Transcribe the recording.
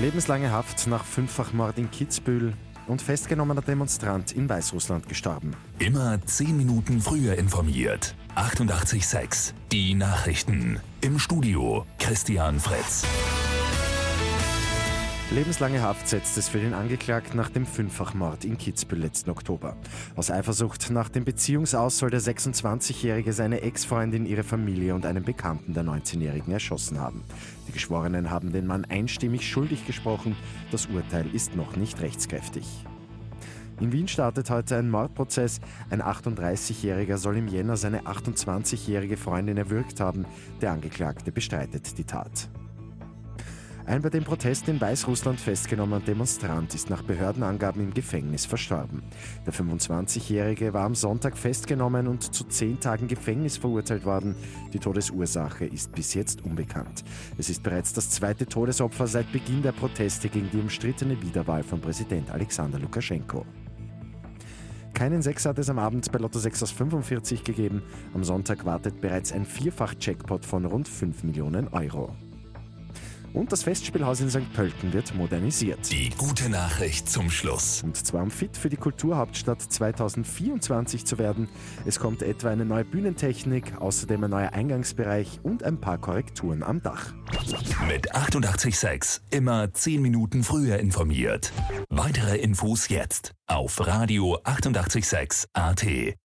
Lebenslange Haft nach Fünffachmord in Kitzbühel und festgenommener Demonstrant in Weißrussland gestorben. Immer 10 Minuten früher informiert. 88.6 Die Nachrichten. Im Studio Christian Fritz. Lebenslange Haft setzt es für den Angeklagten nach dem Fünffachmord in Kitzbühel letzten Oktober. Aus Eifersucht nach dem Beziehungsaus soll der 26-Jährige seine Ex-Freundin, ihre Familie und einen Bekannten der 19-Jährigen erschossen haben. Die Geschworenen haben den Mann einstimmig schuldig gesprochen. Das Urteil ist noch nicht rechtskräftig. In Wien startet heute ein Mordprozess. Ein 38-Jähriger soll im Jänner seine 28-jährige Freundin erwürgt haben. Der Angeklagte bestreitet die Tat. Ein bei dem Protest in Weißrussland festgenommener Demonstrant ist nach Behördenangaben im Gefängnis verstorben. Der 25-Jährige war am Sonntag festgenommen und zu zehn Tagen Gefängnis verurteilt worden. Die Todesursache ist bis jetzt unbekannt. Es ist bereits das zweite Todesopfer seit Beginn der Proteste gegen die umstrittene Wiederwahl von Präsident Alexander Lukaschenko. Keinen Sechs hat es am Abend bei Lotto 6 aus 45 gegeben. Am Sonntag wartet bereits ein Vierfach-Jackpot von rund 5 Millionen Euro. Und das Festspielhaus in St. Pölten wird modernisiert. Die gute Nachricht zum Schluss. Und zwar um fit für die Kulturhauptstadt 2024 zu werden. Es kommt etwa eine neue Bühnentechnik, außerdem ein neuer Eingangsbereich und ein paar Korrekturen am Dach. Mit 886 immer 10 Minuten früher informiert. Weitere Infos jetzt auf Radio 886 AT.